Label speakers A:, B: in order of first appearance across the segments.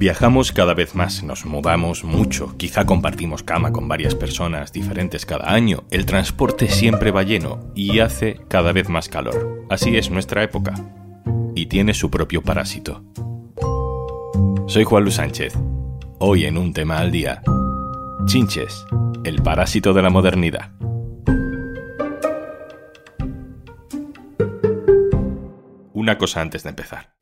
A: Viajamos cada vez más, nos mudamos mucho, quizá compartimos cama con varias personas diferentes cada año, el transporte siempre va lleno y hace cada vez más calor. Así es nuestra época. Y tiene su propio parásito. Soy Juan Luis Sánchez. Hoy en un tema al día. Chinches, el parásito de la modernidad. Una cosa antes de empezar.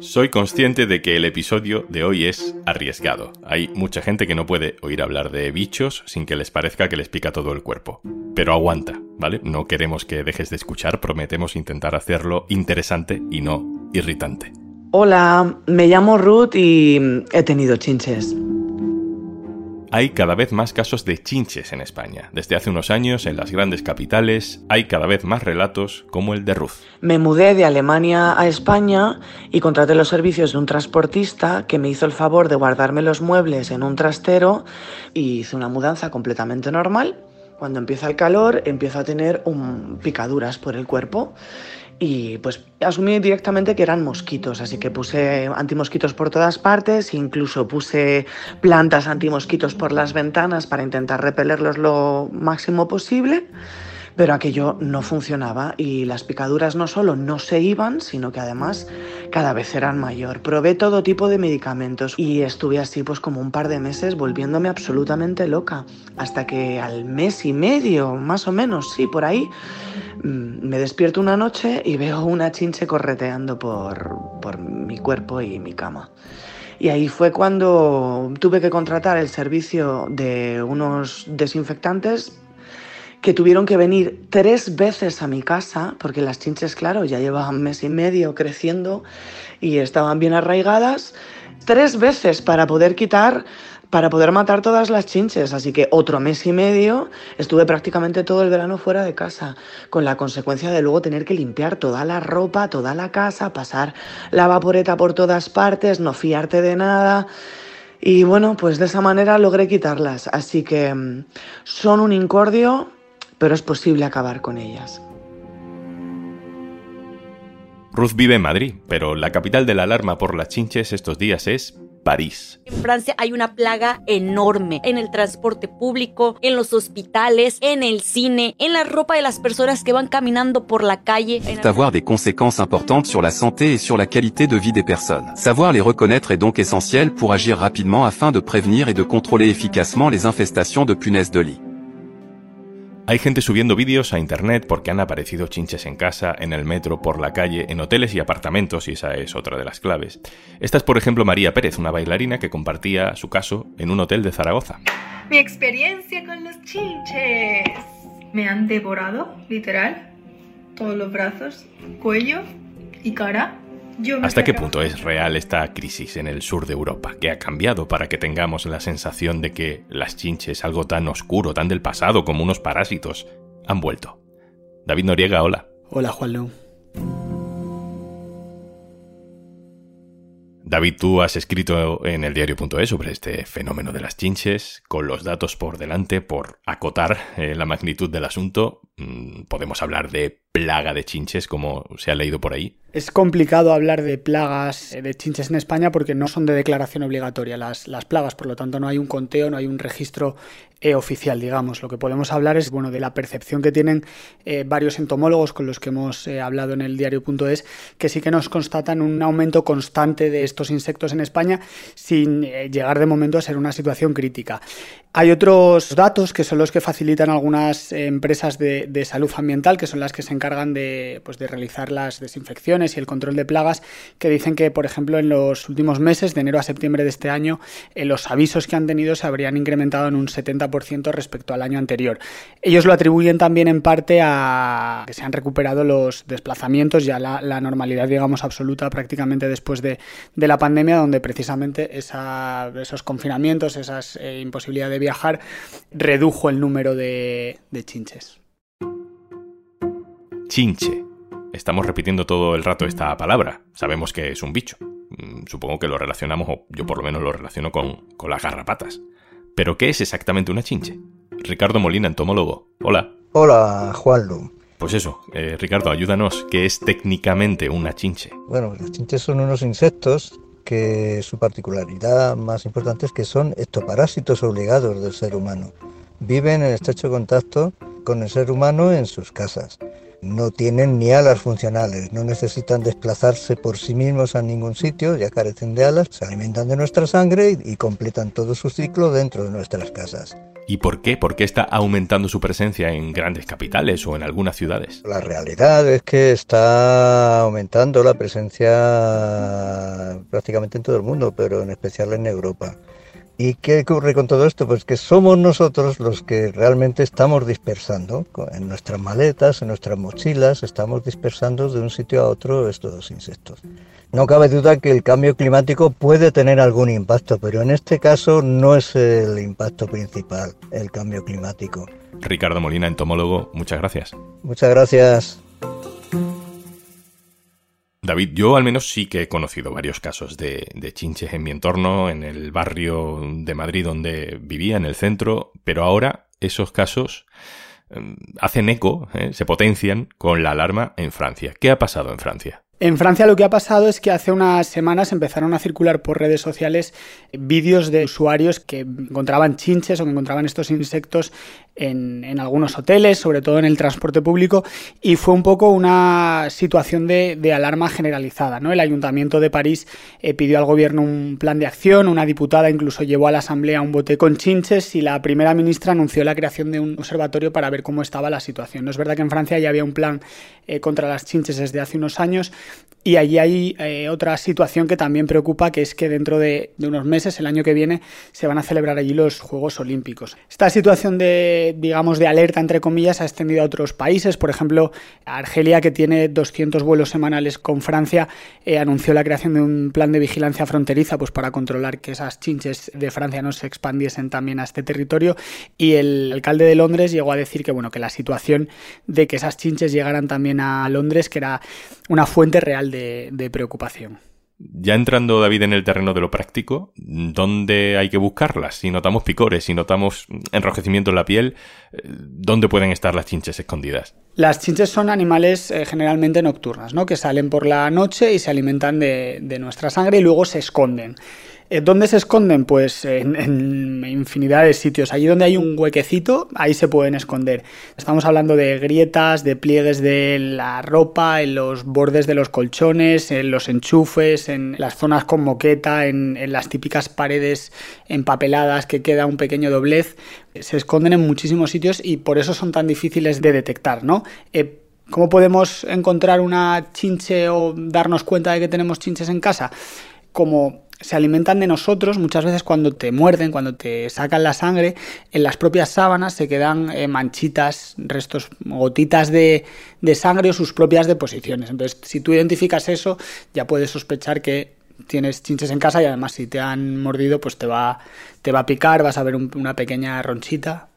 A: Soy consciente de que el episodio de hoy es arriesgado. Hay mucha gente que no puede oír hablar de bichos sin que les parezca que les pica todo el cuerpo. Pero aguanta, ¿vale? No queremos que dejes de escuchar, prometemos intentar hacerlo interesante y no irritante.
B: Hola, me llamo Ruth y he tenido chinches.
A: Hay cada vez más casos de chinches en España. Desde hace unos años, en las grandes capitales, hay cada vez más relatos como el de Ruth.
B: Me mudé de Alemania a España y contraté los servicios de un transportista que me hizo el favor de guardarme los muebles en un trastero y hice una mudanza completamente normal. Cuando empieza el calor, empiezo a tener picaduras por el cuerpo y pues asumí directamente que eran mosquitos, así que puse antimosquitos por todas partes, incluso puse plantas antimosquitos por las ventanas para intentar repelerlos lo máximo posible pero aquello no funcionaba y las picaduras no solo no se iban, sino que además cada vez eran mayor. Probé todo tipo de medicamentos y estuve así pues como un par de meses volviéndome absolutamente loca, hasta que al mes y medio, más o menos, sí, por ahí, mm, me despierto una noche y veo una chinche correteando por, por mi cuerpo y mi cama. Y ahí fue cuando tuve que contratar el servicio de unos desinfectantes que tuvieron que venir tres veces a mi casa, porque las chinches, claro, ya llevaban mes y medio creciendo y estaban bien arraigadas, tres veces para poder quitar, para poder matar todas las chinches. Así que otro mes y medio estuve prácticamente todo el verano fuera de casa, con la consecuencia de luego tener que limpiar toda la ropa, toda la casa, pasar la vaporeta por todas partes, no fiarte de nada. Y bueno, pues de esa manera logré quitarlas. Así que mm, son un incordio pero es posible acabar con ellas.
A: Ruth vive en Madrid, pero la capital de la alarma por las chinches estos días es París.
C: En Francia hay una plaga enorme en el transporte público, en los hospitales, en el cine, en la ropa de las personas que van caminando por la calle.
D: avoir des conséquences importantes sur la santé et sur la qualité de vie des personnes. Savoir les reconnaître est donc essentiel pour agir rapidement afin de prévenir et de contrôler efficacement les infestations de punaises de lit.
A: Hay gente subiendo vídeos a internet porque han aparecido chinches en casa, en el metro, por la calle, en hoteles y apartamentos, y esa es otra de las claves. Esta es, por ejemplo, María Pérez, una bailarina que compartía su caso en un hotel de Zaragoza.
E: Mi experiencia con los chinches. Me han devorado, literal, todos los brazos, cuello y cara.
A: ¿Hasta qué punto es real esta crisis en el sur de Europa? ¿Qué ha cambiado para que tengamos la sensación de que las chinches, algo tan oscuro, tan del pasado como unos parásitos, han vuelto? David Noriega, hola.
F: Hola, Juanlu.
A: David, tú has escrito en el diario.es sobre este fenómeno de las chinches, con los datos por delante, por acotar eh, la magnitud del asunto. Mm, podemos hablar de plaga de chinches, como se ha leído por ahí.
F: Es complicado hablar de plagas eh, de chinches en España porque no son de declaración obligatoria las, plagas, por lo tanto no hay un conteo, no hay un registro eh, oficial, digamos. Lo que podemos hablar es bueno, de la percepción que tienen eh, varios entomólogos con los que hemos hablado en el diario.es, que sí que nos constatan un aumento constante de estos insectos en España sin llegar de momento a ser una situación crítica. Hay otros datos que son los que facilitan algunas empresas de, de salud ambiental, que son las que se encargan de, pues, de realizar las desinfecciones y el control de plagas que dicen que, por ejemplo, en los últimos meses, de enero a septiembre de este año, eh, los avisos que han tenido se habrían incrementado en un 70% respecto al año anterior. Ellos lo atribuyen también en parte a que se han recuperado los desplazamientos, ya la, la normalidad, digamos, absoluta prácticamente después de, de la pandemia, donde precisamente esa, esos confinamientos, esa eh, imposibilidad de viajar, redujo el número de, de chinches.
A: Chinche. Estamos repitiendo todo el rato esta palabra. Sabemos que es un bicho. Mm, supongo que lo relacionamos, o yo por lo menos lo relaciono con, con las garrapatas. Pero ¿qué es exactamente una chinche? Ricardo Molina, entomólogo. Hola.
G: Hola, Juanlu.
A: Pues eso, eh, Ricardo, ayúdanos. ¿Qué es técnicamente una chinche?
G: Bueno, las chinches son unos insectos que su particularidad más importante es que son ectoparásitos obligados del ser humano. Viven en estrecho contacto con el ser humano en sus casas. No tienen ni alas funcionales, no necesitan desplazarse por sí mismos a ningún sitio, ya carecen de alas, se alimentan de nuestra sangre y, y completan todo su ciclo dentro de nuestras casas.
A: ¿Y por qué? ¿Por qué está aumentando su presencia en grandes capitales o en algunas ciudades?
G: La realidad es que está aumentando la presencia prácticamente en todo el mundo, pero en especial en Europa. ¿Y qué ocurre con todo esto? Pues que somos nosotros los que realmente estamos dispersando en nuestras maletas, en nuestras mochilas, estamos dispersando de un sitio a otro estos insectos. No cabe duda que el cambio climático puede tener algún impacto, pero en este caso no es el impacto principal, el cambio climático.
A: Ricardo Molina, entomólogo, muchas gracias.
G: Muchas gracias.
A: David, yo al menos sí que he conocido varios casos de, de, chinches en mi entorno, en el barrio de Madrid donde vivía, en el centro, pero ahora esos casos eh, hacen eco, eh, se potencian con la alarma en Francia. ¿Qué ha pasado en Francia?
F: En Francia lo que ha pasado es que hace unas semanas empezaron a circular por redes sociales vídeos de usuarios que encontraban chinches o que encontraban estos insectos en, en, algunos hoteles, sobre todo en el transporte público, y fue un poco una situación de, de alarma generalizada. ¿no? El Ayuntamiento de París eh, pidió al gobierno un plan de acción, una diputada incluso llevó a la Asamblea un bote con chinches y la primera ministra anunció la creación de un observatorio para ver cómo estaba la situación. No es verdad que en Francia ya había un plan eh, contra las chinches desde hace unos años, y allí hay eh, otra situación que también preocupa, que es que dentro de, unos meses, el año que viene, se van a celebrar allí los Juegos Olímpicos. Esta situación de, digamos, de alerta, entre comillas, ha extendido a otros países. Por ejemplo, Argelia, que tiene 200 vuelos semanales con Francia, eh, anunció la creación de un plan de vigilancia fronteriza pues, para controlar que esas chinches de Francia no se expandiesen también a este territorio. Y el alcalde de Londres llegó a decir que, bueno, que la situación de que esas chinches llegaran también a Londres, que era una fuente real de, de preocupación.
A: Ya entrando, David, en el terreno de lo práctico, ¿dónde hay que buscarlas? Si notamos picores, si notamos enrojecimiento en la piel, ¿dónde pueden estar las chinches escondidas?
F: Las chinches son animales eh, generalmente nocturnas, ¿no? Que salen por la noche y se alimentan de, de nuestra sangre y luego se esconden. ¿Dónde se esconden? Pues en, en, infinidad de sitios. Allí donde hay un huequecito, ahí se pueden esconder. Estamos hablando de grietas, de pliegues de la ropa, en los bordes de los colchones, en los enchufes, en las zonas con moqueta, en, en las típicas paredes empapeladas que queda un pequeño doblez. Se esconden en muchísimos sitios y por eso son tan difíciles de detectar, ¿no? Eh, ¿Cómo podemos encontrar una chinche o darnos cuenta de que tenemos chinches en casa? Como se alimentan de nosotros. Muchas veces cuando te muerden, cuando te sacan la sangre, en las propias sábanas se quedan eh, manchitas, restos, gotitas de, de, sangre o sus propias deposiciones. Entonces, si tú identificas eso, ya puedes sospechar que tienes chinches en casa y además si te han mordido, pues te va, te va a picar, vas a ver un, una pequeña ronchita.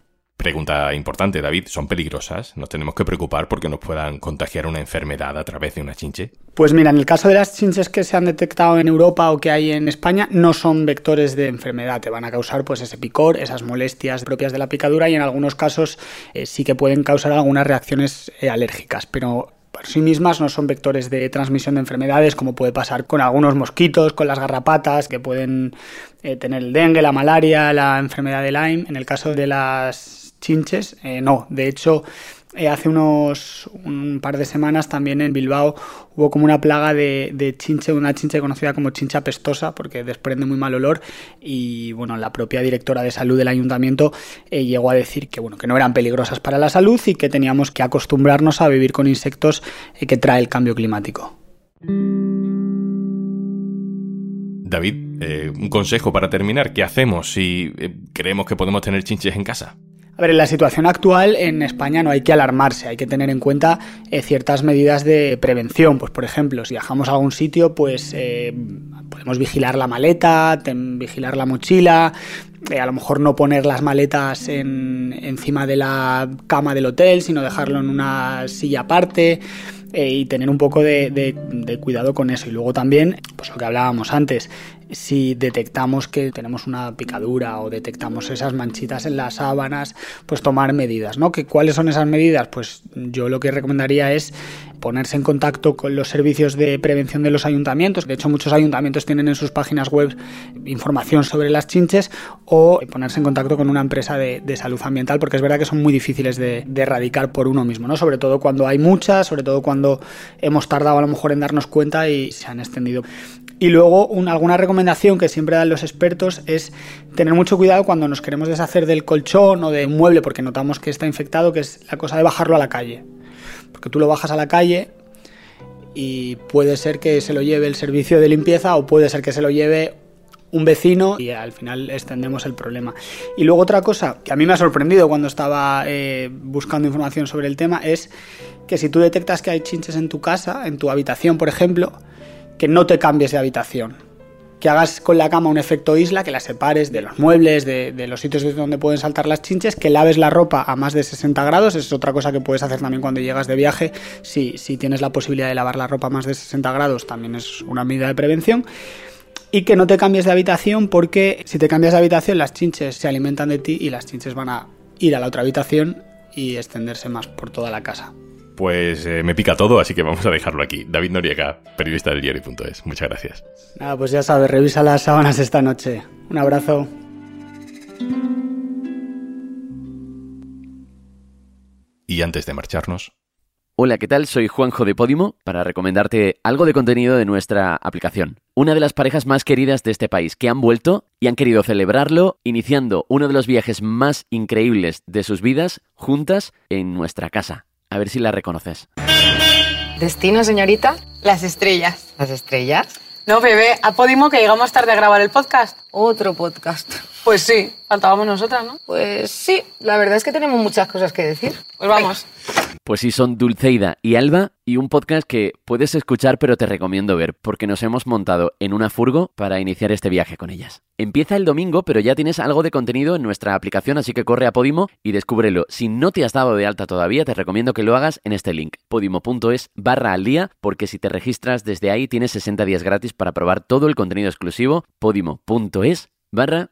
A: Pregunta importante, David, ¿son peligrosas? ¿Nos tenemos que preocupar porque nos puedan contagiar una enfermedad a través de una chinche?
F: Pues mira, en el caso de las chinches que se han detectado en Europa o que hay en España, no son vectores de enfermedad, te van a causar pues ese picor, esas molestias propias de la picadura y en algunos casos eh, sí que pueden causar algunas reacciones eh, alérgicas, pero por sí mismas no son vectores de transmisión de enfermedades, como puede pasar con algunos mosquitos, con las garrapatas, que pueden eh, tener el dengue, la malaria, la enfermedad de Lyme. En el caso de las chinches, eh, no, de hecho eh, hace unos un par de semanas también en Bilbao hubo como una plaga de, chinche, una chinche conocida como chincha pestosa porque desprende muy mal olor y bueno, la propia directora de salud del ayuntamiento eh, llegó a decir que bueno, que no eran peligrosas para la salud y que teníamos que acostumbrarnos a vivir con insectos eh, que trae el cambio climático.
A: David, un consejo para terminar, ¿qué hacemos si creemos que podemos tener chinches en casa?
F: A ver, en la situación actual en España no hay que alarmarse, hay que tener en cuenta eh, ciertas medidas de prevención. Pues, por ejemplo, si viajamos a algún sitio, pues eh, podemos vigilar la maleta, vigilar la mochila, eh, a lo mejor no poner las maletas en, encima de la cama del hotel, sino dejarlo en una silla aparte. Y tener un poco de, de, cuidado con eso. Y luego también, pues lo que hablábamos antes, si detectamos que tenemos una picadura o detectamos esas manchitas en las sábanas, pues tomar medidas, ¿no? ¿Que, ¿Cuáles son esas medidas? Pues yo lo que recomendaría es ponerse en contacto con los servicios de prevención de los ayuntamientos. De hecho, muchos ayuntamientos tienen en sus páginas web información sobre las chinches o ponerse en contacto con una empresa de, salud ambiental, porque es verdad que son muy difíciles de, erradicar por uno mismo, ¿no? Sobre todo cuando hay muchas, sobre todo cuando hemos tardado a lo mejor en darnos cuenta y se han extendido. Y luego alguna recomendación que siempre dan los expertos es tener mucho cuidado cuando nos queremos deshacer del colchón o de mueble porque notamos que está infectado, que es la cosa de bajarlo a la calle. Porque tú lo bajas a la calle y puede ser que se lo lleve el servicio de limpieza o puede ser que se lo lleve un vecino y al final extendemos el problema. Y luego otra cosa que a mí me ha sorprendido cuando estaba eh, buscando información sobre el tema es que si tú detectas que hay chinches en tu casa, en tu habitación por ejemplo, que no te cambies de habitación. Que hagas con la cama un efecto isla, que la separes de los muebles, de, los sitios donde pueden saltar las chinches, que laves la ropa a más de 60 grados, es otra cosa que puedes hacer también cuando llegas de viaje, si, si tienes la posibilidad de lavar la ropa a más de 60 grados, también es una medida de prevención y que no te cambies de habitación porque si te cambias de habitación las chinches se alimentan de ti y las chinches van a ir a la otra habitación y extenderse más por toda la casa.
A: Pues eh, me pica todo, así que vamos a dejarlo aquí. David Noriega, periodista del diario.es. Muchas gracias.
F: Nada, pues ya sabes, revisa las sábanas esta noche. Un abrazo.
A: Y antes de marcharnos.
H: Hola, ¿qué tal? Soy Juanjo de Podimo para recomendarte algo de contenido de nuestra aplicación. Una de las parejas más queridas de este país que han vuelto y han querido celebrarlo iniciando uno de los viajes más increíbles de sus vidas juntas en nuestra casa. A ver si la reconoces.
I: Destino, señorita.
J: Las estrellas.
I: ¿Las estrellas?
J: No, bebé, a Podimo que llegamos tarde a grabar el podcast.
I: Otro podcast.
J: Pues sí, faltábamos nosotras, ¿no?
I: Pues sí, la verdad es que tenemos muchas cosas que decir.
J: Pues vamos.
H: Pues sí, son Dulceida y Alba y un podcast que puedes escuchar pero te recomiendo ver porque nos hemos montado en una furgo para iniciar este viaje con ellas. Empieza el domingo pero ya tienes algo de contenido en nuestra aplicación así que corre a Podimo y descúbrelo. Si no te has dado de alta todavía te recomiendo que lo hagas en este link podimo.es barra al día porque si te registras desde ahí tienes 60 días gratis para probar todo el contenido exclusivo podimo.es barra